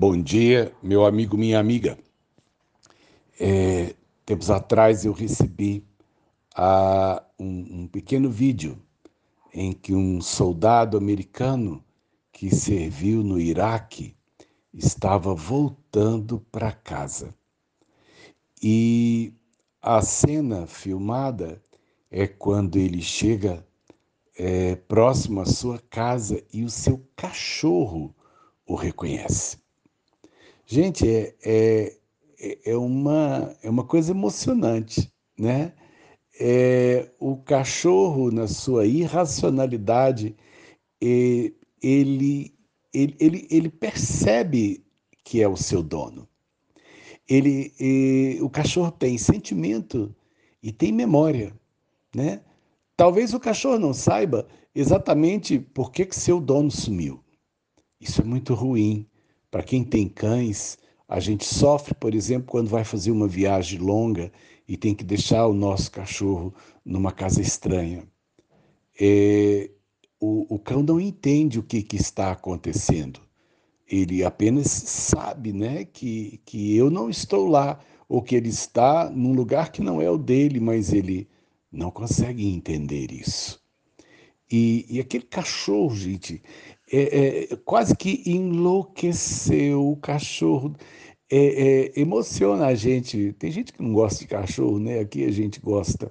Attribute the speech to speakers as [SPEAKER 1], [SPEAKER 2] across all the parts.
[SPEAKER 1] Bom dia, meu amigo, minha amiga. É, tempos atrás eu recebi uh, um, um pequeno vídeo em que um soldado americano que serviu no Iraque estava voltando para casa. E a cena filmada é quando ele chega é, próximo à sua casa e o seu cachorro o reconhece. Gente, é, é, é, uma, é uma coisa emocionante, né? É, o cachorro, na sua irracionalidade, ele, ele, ele, ele percebe que é o seu dono. Ele, ele, o cachorro tem sentimento e tem memória, né? Talvez o cachorro não saiba exatamente por que, que seu dono sumiu. Isso é muito ruim. Para quem tem cães, a gente sofre, por exemplo, quando vai fazer uma viagem longa e tem que deixar o nosso cachorro numa casa estranha. É, o, o, cão não entende o que, que está acontecendo. Ele apenas sabe né, que, que eu não estou lá, ou que ele está num lugar que não é o dele, mas ele não consegue entender isso. E, e aquele cachorro, gente, é, é, quase que enlouqueceu. O cachorro é, é, emociona a gente. Tem gente que não gosta de cachorro, né? Aqui a gente gosta.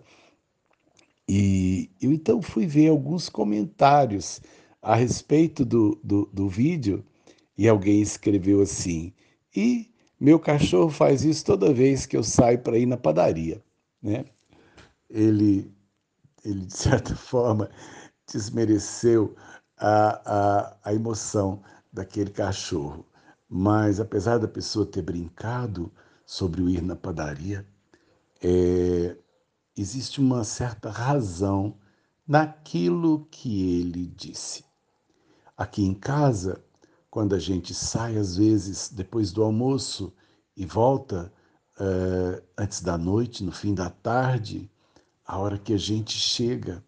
[SPEAKER 1] E eu então fui ver alguns comentários a respeito do, do, do vídeo e alguém escreveu assim: e meu cachorro faz isso toda vez que eu saio para ir na padaria, né? Ele, ele de certa forma desmereceu a, a, a emoção daquele cachorro. Mas apesar da pessoa ter brincado sobre o ir na padaria, é, existe uma certa razão naquilo que ele disse. Aqui em casa, quando a gente sai, às vezes, depois do almoço e volta uh, antes da noite, no fim da tarde, a hora que a gente chega,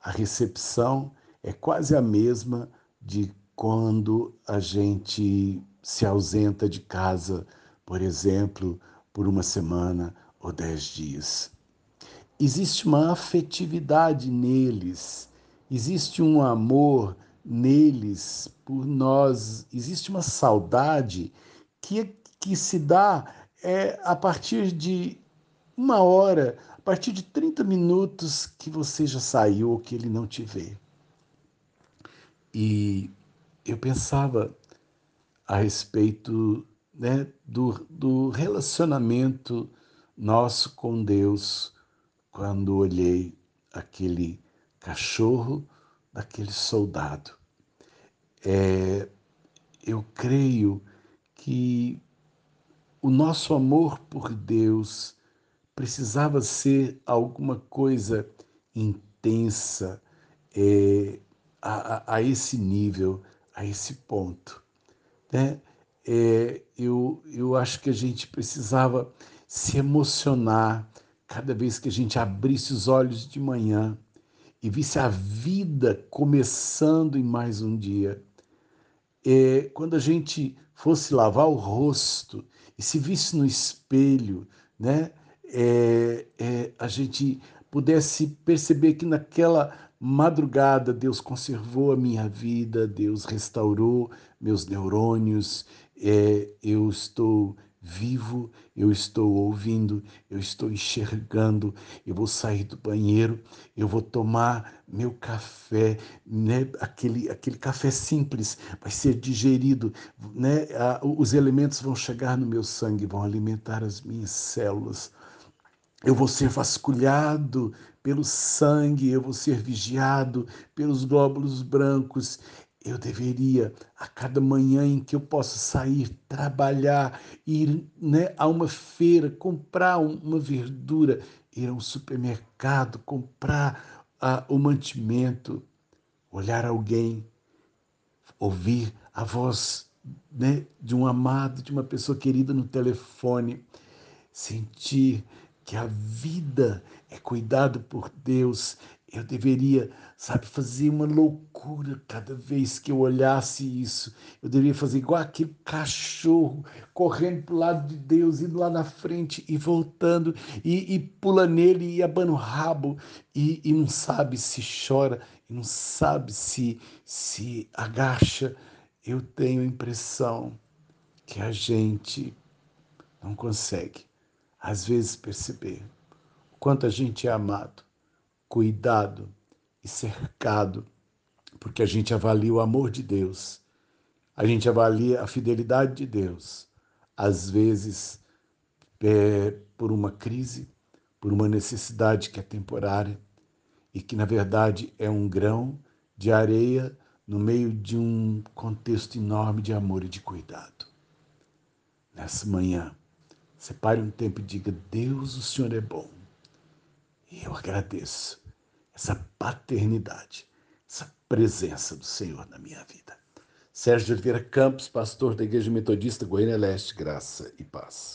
[SPEAKER 1] a recepção é quase a mesma de quando a gente se ausenta de casa, por exemplo, por uma semana ou dez dias. Existe uma afetividade neles, existe um amor neles por nós, existe uma saudade que, que se dá é, a partir de uma hora, a partir de 30 minutos que você já saiu ou que ele não te vê. E eu pensava a respeito né, do, do relacionamento nosso com Deus quando olhei aquele cachorro daquele soldado. É, eu creio que o nosso amor por Deus precisava ser alguma coisa intensa, é, a, a, esse nível, a esse ponto. Né? É, eu, eu acho que a gente precisava se emocionar cada vez que a gente abrisse os olhos de manhã e visse a vida começando em mais um dia. É, quando a gente fosse lavar o rosto e se visse no espelho, né, é, é, a gente pudesse perceber que naquela madrugada Deus conservou a minha vida, Deus restaurou meus neurônios, é, eu estou vivo, eu estou ouvindo, eu estou enxergando, eu vou sair do banheiro, eu vou tomar meu café, né? aquele, aquele café simples vai ser digerido, né? os elementos vão chegar no meu sangue, vão alimentar as minhas células. Eu vou ser vasculhado pelo sangue, eu vou ser vigiado pelos glóbulos brancos. Eu deveria, a cada manhã em que eu possa sair, trabalhar, ir né, a uma feira, comprar uma verdura, ir a um supermercado, comprar uh, o mantimento, olhar alguém, ouvir a voz né, de um amado, de uma pessoa querida no telefone, sentir que a vida é cuidado por Deus, eu deveria, sabe, fazer uma loucura cada vez que eu olhasse isso. Eu deveria fazer igual aquele cachorro correndo para o lado de Deus, indo lá na frente e voltando, e, e pula nele e abana o rabo, e, e não sabe se chora, e não sabe se, se agacha. Eu tenho a impressão que a gente não consegue, às vezes, perceber o quanto a gente é amado cuidado e cercado, porque a gente avalia o amor de Deus, a gente avalia a fidelidade de Deus, às vezes é, por uma crise, por uma necessidade que é temporária e que, na verdade, é um grão de areia no meio de um contexto enorme de amor e de cuidado. Nessa manhã, separe um tempo e diga: Deus, o Senhor é bom. E eu agradeço essa paternidade, essa presença do Senhor na minha vida. Sérgio Oliveira Campos, pastor da Igreja Metodista Goiânia Leste, graça e paz.